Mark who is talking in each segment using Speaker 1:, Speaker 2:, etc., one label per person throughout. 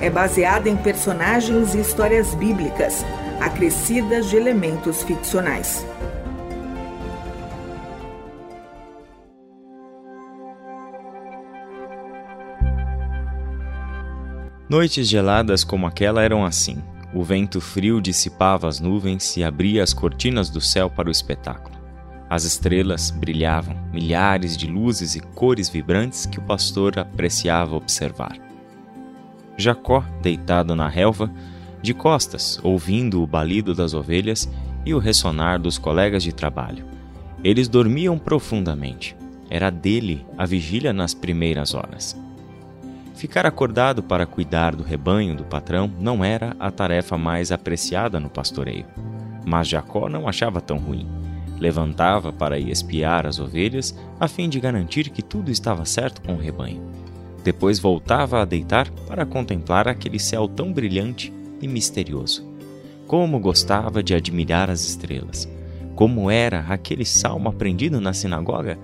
Speaker 1: é baseada em personagens e histórias bíblicas, acrescidas de elementos ficcionais.
Speaker 2: Noites geladas como aquela eram assim. O vento frio dissipava as nuvens e abria as cortinas do céu para o espetáculo. As estrelas brilhavam, milhares de luzes e cores vibrantes que o pastor apreciava observar. Jacó, deitado na relva, de costas, ouvindo o balido das ovelhas e o ressonar dos colegas de trabalho. Eles dormiam profundamente. Era dele a vigília nas primeiras horas. Ficar acordado para cuidar do rebanho do patrão não era a tarefa mais apreciada no pastoreio. Mas Jacó não achava tão ruim Levantava para ir espiar as ovelhas, a fim de garantir que tudo estava certo com o rebanho. Depois voltava a deitar para contemplar aquele céu tão brilhante e misterioso. Como gostava de admirar as estrelas! Como era aquele salmo aprendido na sinagoga?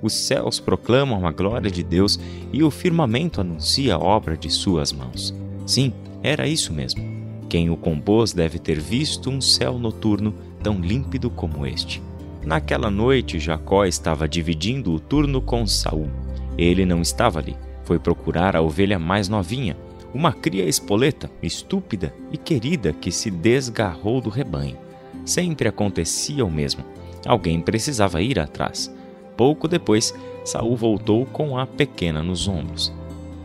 Speaker 2: Os céus proclamam a glória de Deus e o firmamento anuncia a obra de suas mãos. Sim, era isso mesmo. Quem o compôs deve ter visto um céu noturno tão límpido como este. Naquela noite, Jacó estava dividindo o turno com Saul. Ele não estava ali. Foi procurar a ovelha mais novinha, uma cria espoleta, estúpida e querida que se desgarrou do rebanho. Sempre acontecia o mesmo. Alguém precisava ir atrás. Pouco depois, Saul voltou com a pequena nos ombros.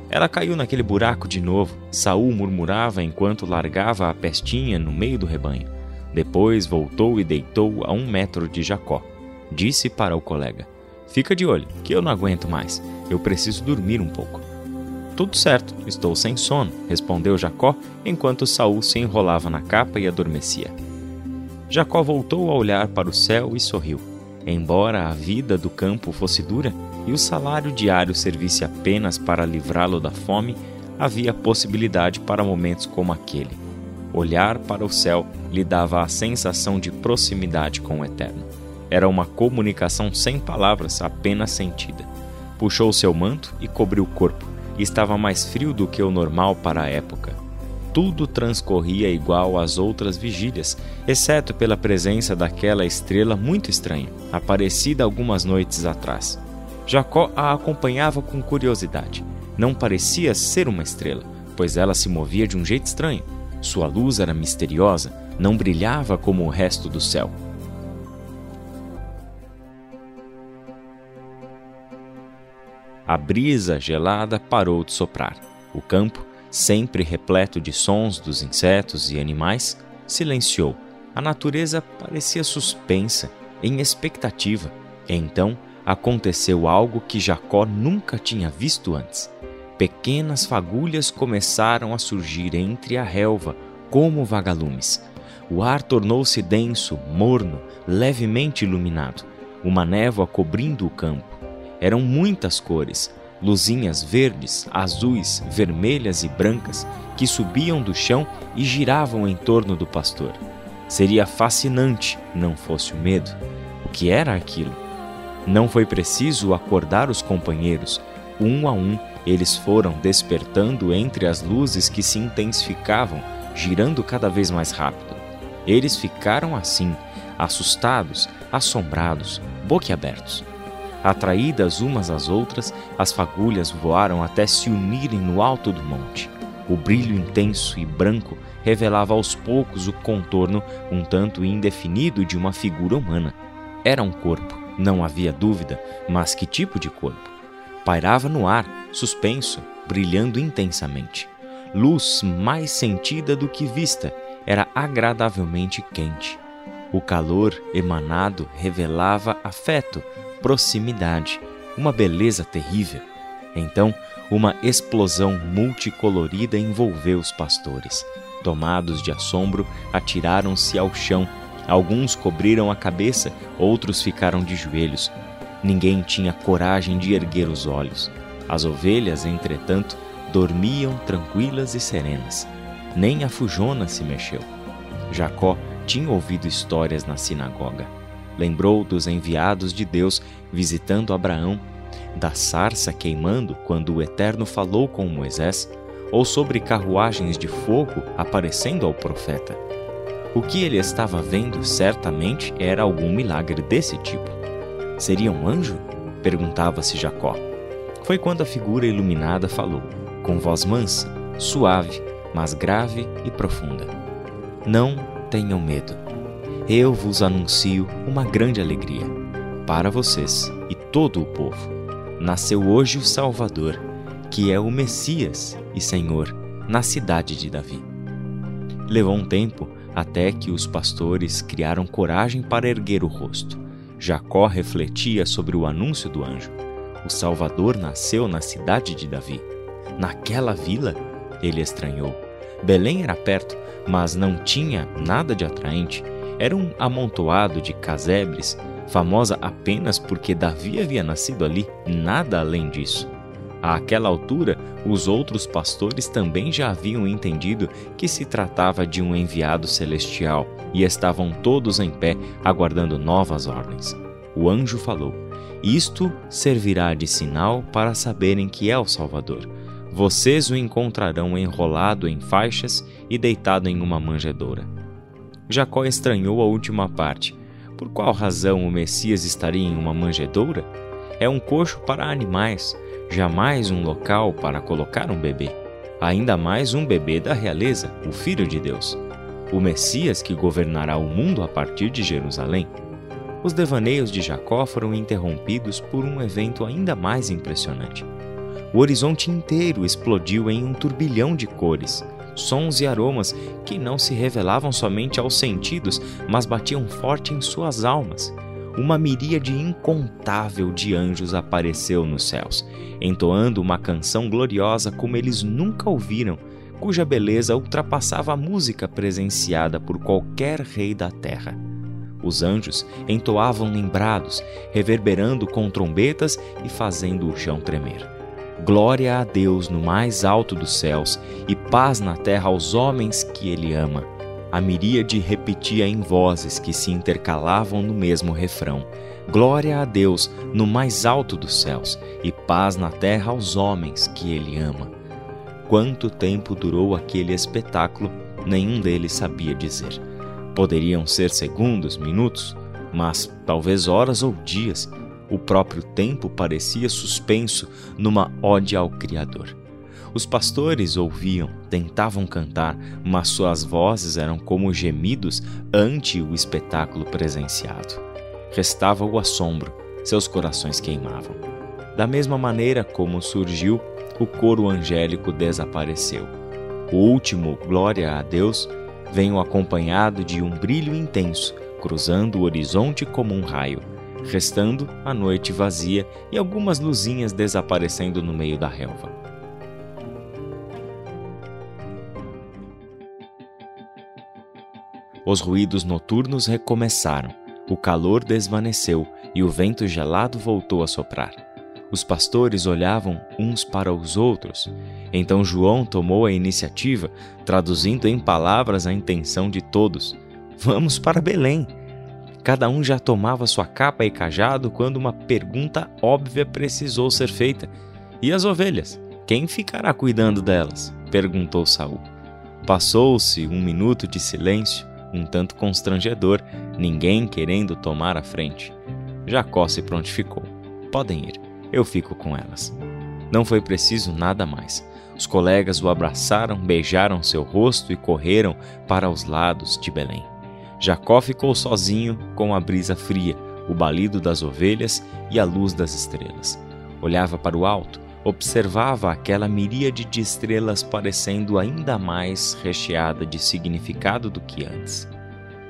Speaker 2: Ela caiu naquele buraco de novo. Saul murmurava enquanto largava a pestinha no meio do rebanho. Depois voltou e deitou a um metro de Jacó. Disse para o colega: Fica de olho, que eu não aguento mais. Eu preciso dormir um pouco. Tudo certo, estou sem sono, respondeu Jacó, enquanto Saul se enrolava na capa e adormecia. Jacó voltou a olhar para o céu e sorriu. Embora a vida do campo fosse dura e o salário diário servisse apenas para livrá-lo da fome, havia possibilidade para momentos como aquele. Olhar para o céu lhe dava a sensação de proximidade com o Eterno. Era uma comunicação sem palavras, apenas sentida. Puxou seu manto e cobriu o corpo. Estava mais frio do que o normal para a época. Tudo transcorria igual às outras vigílias, exceto pela presença daquela estrela muito estranha, aparecida algumas noites atrás. Jacó a acompanhava com curiosidade. Não parecia ser uma estrela, pois ela se movia de um jeito estranho sua luz era misteriosa, não brilhava como o resto do céu. A brisa gelada parou de soprar. O campo, sempre repleto de sons dos insetos e animais, silenciou. A natureza parecia suspensa, em expectativa. Então aconteceu algo que Jacó nunca tinha visto antes pequenas fagulhas começaram a surgir entre a relva, como vagalumes. O ar tornou-se denso, morno, levemente iluminado, uma névoa cobrindo o campo. Eram muitas cores, luzinhas verdes, azuis, vermelhas e brancas que subiam do chão e giravam em torno do pastor. Seria fascinante não fosse o medo. O que era aquilo? Não foi preciso acordar os companheiros. Um a um, eles foram despertando entre as luzes que se intensificavam, girando cada vez mais rápido. Eles ficaram assim, assustados, assombrados, boquiabertos. Atraídas umas às outras, as fagulhas voaram até se unirem no alto do monte. O brilho intenso e branco revelava aos poucos o contorno um tanto indefinido de uma figura humana. Era um corpo, não havia dúvida, mas que tipo de corpo? Pairava no ar, suspenso, brilhando intensamente. Luz mais sentida do que vista, era agradavelmente quente. O calor emanado revelava afeto, proximidade, uma beleza terrível. Então, uma explosão multicolorida envolveu os pastores. Tomados de assombro, atiraram-se ao chão. Alguns cobriram a cabeça, outros ficaram de joelhos. Ninguém tinha coragem de erguer os olhos. As ovelhas, entretanto, dormiam tranquilas e serenas. Nem a fujona se mexeu. Jacó tinha ouvido histórias na sinagoga. Lembrou dos enviados de Deus visitando Abraão, da sarça queimando quando o Eterno falou com Moisés, ou sobre carruagens de fogo aparecendo ao profeta. O que ele estava vendo certamente era algum milagre desse tipo. Seria um anjo? perguntava-se Jacó. Foi quando a figura iluminada falou, com voz mansa, suave, mas grave e profunda: Não tenham medo. Eu vos anuncio uma grande alegria para vocês e todo o povo. Nasceu hoje o Salvador, que é o Messias e Senhor, na cidade de Davi. Levou um tempo até que os pastores criaram coragem para erguer o rosto. Jacó refletia sobre o anúncio do anjo. O Salvador nasceu na cidade de Davi. Naquela vila, ele estranhou. Belém era perto, mas não tinha nada de atraente. Era um amontoado de casebres, famosa apenas porque Davi havia nascido ali, nada além disso. Àquela altura, os outros pastores também já haviam entendido que se tratava de um enviado celestial e estavam todos em pé aguardando novas ordens. O anjo falou: Isto servirá de sinal para saberem que é o Salvador. Vocês o encontrarão enrolado em faixas e deitado em uma manjedoura. Jacó estranhou a última parte. Por qual razão o Messias estaria em uma manjedoura? É um coxo para animais, jamais um local para colocar um bebê. Ainda mais um bebê da realeza, o Filho de Deus. O Messias que governará o mundo a partir de Jerusalém. Os devaneios de Jacó foram interrompidos por um evento ainda mais impressionante. O horizonte inteiro explodiu em um turbilhão de cores, sons e aromas que não se revelavam somente aos sentidos, mas batiam forte em suas almas. Uma miríade incontável de anjos apareceu nos céus, entoando uma canção gloriosa como eles nunca ouviram, cuja beleza ultrapassava a música presenciada por qualquer rei da terra. Os anjos entoavam lembrados, reverberando com trombetas e fazendo o chão tremer. Glória a Deus no mais alto dos céus e paz na terra aos homens que ele ama. A miríade repetia em vozes que se intercalavam no mesmo refrão: Glória a Deus no mais alto dos céus e paz na terra aos homens que ele ama. Quanto tempo durou aquele espetáculo, nenhum deles sabia dizer. Poderiam ser segundos, minutos, mas talvez horas ou dias o próprio tempo parecia suspenso numa ode ao Criador. Os pastores ouviam, tentavam cantar, mas suas vozes eram como gemidos ante o espetáculo presenciado. Restava o assombro, seus corações queimavam. Da mesma maneira como surgiu, o coro angélico desapareceu. O último Glória a Deus veio acompanhado de um brilho intenso, cruzando o horizonte como um raio restando a noite vazia e algumas luzinhas desaparecendo no meio da relva. Os ruídos noturnos recomeçaram, o calor desvaneceu e o vento gelado voltou a soprar. Os pastores olhavam uns para os outros. Então João tomou a iniciativa, traduzindo em palavras a intenção de todos: Vamos para Belém Cada um já tomava sua capa e cajado quando uma pergunta óbvia precisou ser feita. E as ovelhas? Quem ficará cuidando delas? perguntou Saul. Passou-se um minuto de silêncio, um tanto constrangedor, ninguém querendo tomar a frente. Jacó se prontificou. Podem ir, eu fico com elas. Não foi preciso nada mais. Os colegas o abraçaram, beijaram seu rosto e correram para os lados de Belém. Jacó ficou sozinho com a brisa fria, o balido das ovelhas e a luz das estrelas. Olhava para o alto, observava aquela miríade de estrelas parecendo ainda mais recheada de significado do que antes.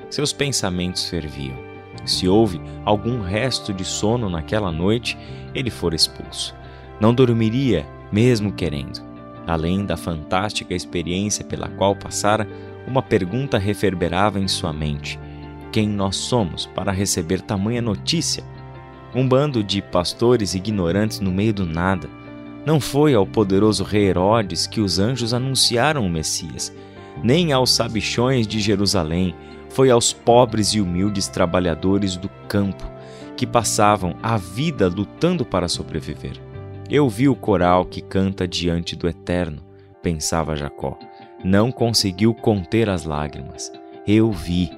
Speaker 2: Seus pensamentos ferviam. Se houve algum resto de sono naquela noite, ele fora expulso. Não dormiria, mesmo querendo. Além da fantástica experiência pela qual passara, uma pergunta reverberava em sua mente: quem nós somos para receber tamanha notícia? Um bando de pastores ignorantes no meio do nada. Não foi ao poderoso rei Herodes que os anjos anunciaram o Messias, nem aos sabichões de Jerusalém, foi aos pobres e humildes trabalhadores do campo que passavam a vida lutando para sobreviver. Eu vi o coral que canta diante do Eterno, pensava Jacó. Não conseguiu conter as lágrimas. Eu vi.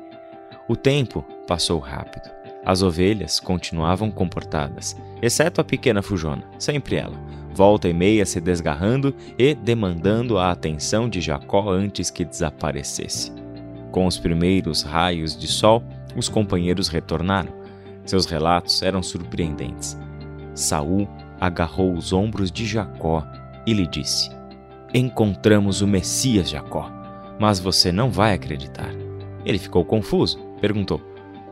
Speaker 2: O tempo passou rápido. As ovelhas continuavam comportadas, exceto a pequena fujona, sempre ela, volta e meia se desgarrando e demandando a atenção de Jacó antes que desaparecesse. Com os primeiros raios de sol, os companheiros retornaram. Seus relatos eram surpreendentes. Saul agarrou os ombros de Jacó e lhe disse: Encontramos o Messias, Jacó, mas você não vai acreditar. Ele ficou confuso, perguntou: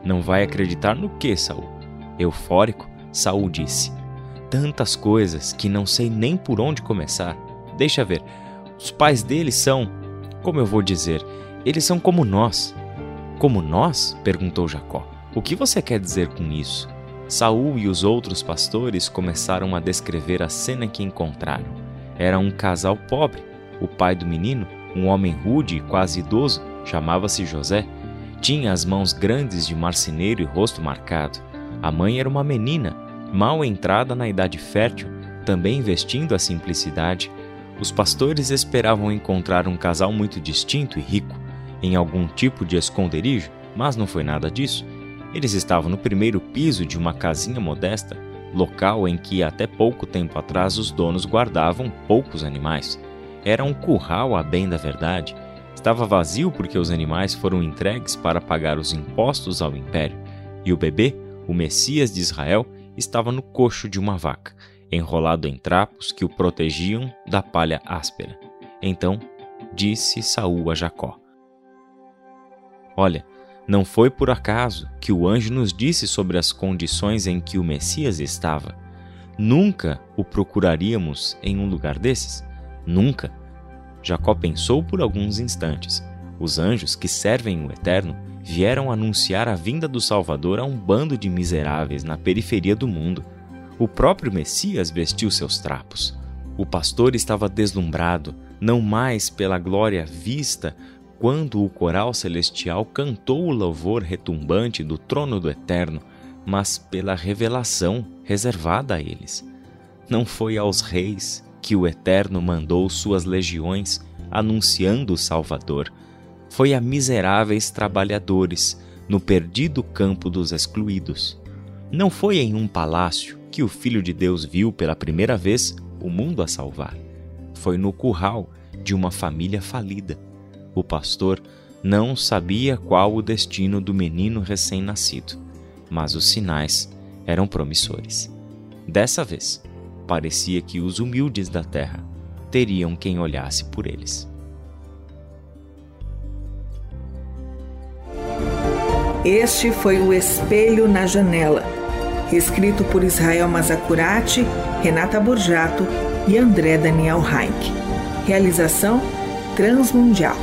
Speaker 2: Não vai acreditar no que, Saul? Eufórico, Saul disse: Tantas coisas que não sei nem por onde começar. Deixa ver. Os pais dele são, como eu vou dizer, eles são como nós. Como nós? perguntou Jacó. O que você quer dizer com isso? Saul e os outros pastores começaram a descrever a cena que encontraram. Era um casal pobre. O pai do menino, um homem rude e quase idoso, chamava-se José. Tinha as mãos grandes de marceneiro e rosto marcado. A mãe era uma menina, mal entrada na idade fértil, também vestindo a simplicidade. Os pastores esperavam encontrar um casal muito distinto e rico, em algum tipo de esconderijo, mas não foi nada disso. Eles estavam no primeiro piso de uma casinha modesta, local em que até pouco tempo atrás os donos guardavam poucos animais. Era um curral a bem da verdade. Estava vazio porque os animais foram entregues para pagar os impostos ao império, e o bebê, o Messias de Israel, estava no coxo de uma vaca, enrolado em trapos que o protegiam da palha áspera. Então disse Saul a Jacó: Olha, não foi por acaso que o anjo nos disse sobre as condições em que o Messias estava. Nunca o procuraríamos em um lugar desses? Nunca. Jacó pensou por alguns instantes. Os anjos que servem o Eterno vieram anunciar a vinda do Salvador a um bando de miseráveis na periferia do mundo. O próprio Messias vestiu seus trapos. O pastor estava deslumbrado, não mais pela glória vista quando o coral celestial cantou o louvor retumbante do trono do Eterno, mas pela revelação reservada a eles. Não foi aos reis que o Eterno mandou suas legiões anunciando o Salvador, foi a miseráveis trabalhadores no perdido campo dos excluídos. Não foi em um palácio que o Filho de Deus viu pela primeira vez o mundo a salvar. Foi no curral de uma família falida o pastor não sabia qual o destino do menino recém-nascido, mas os sinais eram promissores. Dessa vez, parecia que os humildes da terra teriam quem olhasse por eles.
Speaker 1: Este foi o Espelho na Janela, escrito por Israel Mazacurati, Renata Borjato e André Daniel Heinck. Realização Transmundial.